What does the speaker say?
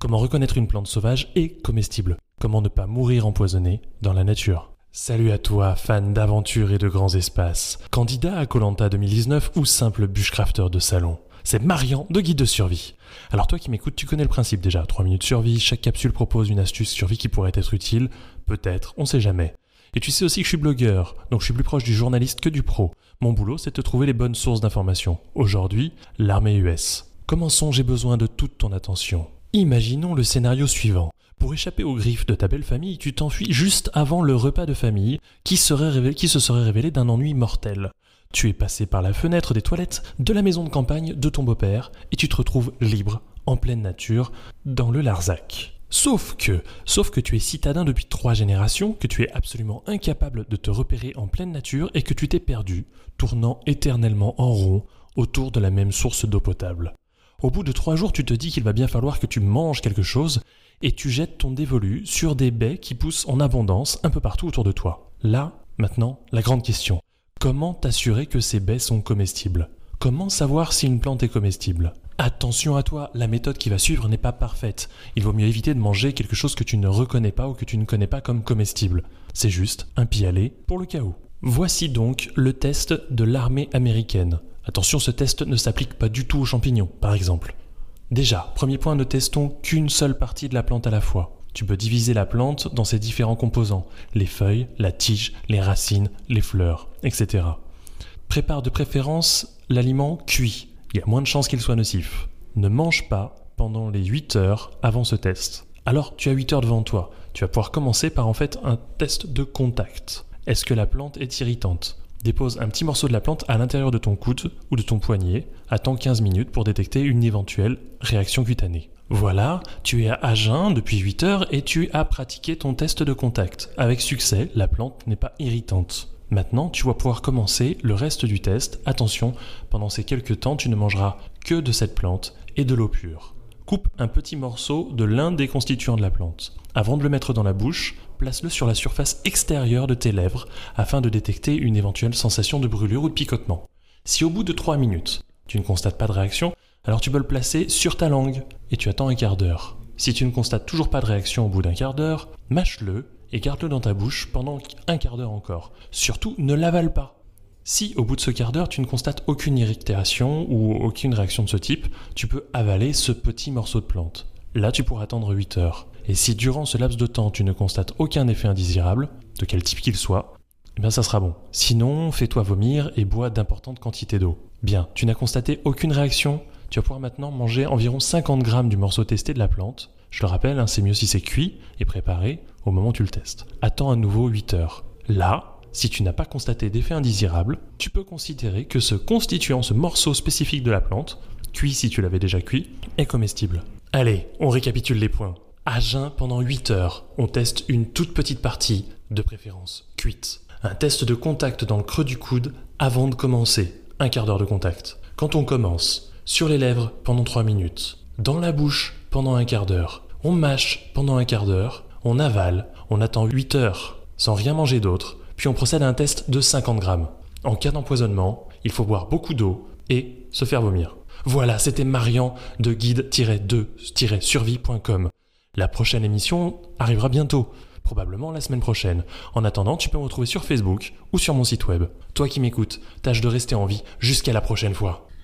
Comment reconnaître une plante sauvage et comestible Comment ne pas mourir empoisonné dans la nature Salut à toi, fan d'aventure et de grands espaces, candidat à Colanta 2019 ou simple bushcrafter de salon. C'est Marian de Guide de Survie. Alors toi qui m'écoutes, tu connais le principe déjà. 3 minutes survie, chaque capsule propose une astuce survie qui pourrait être utile. Peut-être, on sait jamais. Et tu sais aussi que je suis blogueur, donc je suis plus proche du journaliste que du pro. Mon boulot, c'est de te trouver les bonnes sources d'informations. Aujourd'hui, l'armée US. Commençons, j'ai besoin de toute ton attention. Imaginons le scénario suivant. Pour échapper aux griffes de ta belle famille, tu t'enfuis juste avant le repas de famille qui, se serait révélé d'un ennui mortel. Tu es passé par la fenêtre des toilettes de la maison de campagne de ton beau-père et tu te retrouves libre, en pleine nature, dans le Larzac. Sauf que, sauf que tu es citadin depuis trois générations, que tu es absolument incapable de te repérer en pleine nature et que tu t'es perdu, tournant éternellement en rond autour de la même source d'eau potable. Au bout de trois jours, tu te dis qu'il va bien falloir que tu manges quelque chose, et tu jettes ton dévolu sur des baies qui poussent en abondance un peu partout autour de toi. Là, maintenant, la grande question. Comment t'assurer que ces baies sont comestibles? Comment savoir si une plante est comestible? Attention à toi, la méthode qui va suivre n'est pas parfaite. Il vaut mieux éviter de manger quelque chose que tu ne reconnais pas ou que tu ne connais pas comme comestible. C'est juste un pis-aller pour le cas où. Voici donc le test de l'armée américaine. Attention, ce test ne s'applique pas du tout aux champignons, par exemple. Déjà, premier point, ne testons qu'une seule partie de la plante à la fois. Tu peux diviser la plante dans ses différents composants, les feuilles, la tige, les racines, les fleurs, etc. Prépare de préférence l'aliment cuit. Il y a moins de chances qu'il soit nocif. Ne mange pas pendant les 8 heures avant ce test. Alors, tu as 8 heures devant toi. Tu vas pouvoir commencer par en fait un test de contact. Est-ce que la plante est irritante? Dépose un petit morceau de la plante à l'intérieur de ton coude ou de ton poignet, attends 15 minutes pour détecter une éventuelle réaction cutanée. Voilà, tu es à jeun depuis 8 heures et tu as pratiqué ton test de contact. Avec succès, la plante n'est pas irritante. Maintenant, tu vas pouvoir commencer le reste du test. Attention, pendant ces quelques temps, tu ne mangeras que de cette plante et de l'eau pure. Coupe un petit morceau de l'un des constituants de la plante. Avant de le mettre dans la bouche, place-le sur la surface extérieure de tes lèvres afin de détecter une éventuelle sensation de brûlure ou de picotement. Si au bout de 3 minutes, tu ne constates pas de réaction, alors tu peux le placer sur ta langue et tu attends un quart d'heure. Si tu ne constates toujours pas de réaction au bout d'un quart d'heure, mâche-le et garde-le dans ta bouche pendant un quart d'heure encore. Surtout, ne l'avale pas. Si au bout de ce quart d'heure tu ne constates aucune irritation ou aucune réaction de ce type, tu peux avaler ce petit morceau de plante. Là tu pourras attendre 8 heures. Et si durant ce laps de temps tu ne constates aucun effet indésirable, de quel type qu'il soit, eh bien ça sera bon. Sinon, fais-toi vomir et bois d'importantes quantités d'eau. Bien, tu n'as constaté aucune réaction, tu vas pouvoir maintenant manger environ 50 grammes du morceau testé de la plante. Je le rappelle, hein, c'est mieux si c'est cuit et préparé au moment où tu le testes. Attends à nouveau 8 heures. Là, si tu n'as pas constaté d'effet indésirable, tu peux considérer que ce constituant, ce morceau spécifique de la plante, cuit si tu l'avais déjà cuit, est comestible. Allez, on récapitule les points. À jeun pendant 8 heures, on teste une toute petite partie, de préférence cuite. Un test de contact dans le creux du coude avant de commencer, un quart d'heure de contact. Quand on commence, sur les lèvres pendant 3 minutes, dans la bouche pendant un quart d'heure, on mâche pendant un quart d'heure, on avale, on attend 8 heures sans rien manger d'autre, puis on procède à un test de 50 grammes. En cas d'empoisonnement, il faut boire beaucoup d'eau et se faire vomir. Voilà, c'était Marian de guide-2-survie.com. La prochaine émission arrivera bientôt, probablement la semaine prochaine. En attendant, tu peux me retrouver sur Facebook ou sur mon site web. Toi qui m'écoutes, tâche de rester en vie jusqu'à la prochaine fois.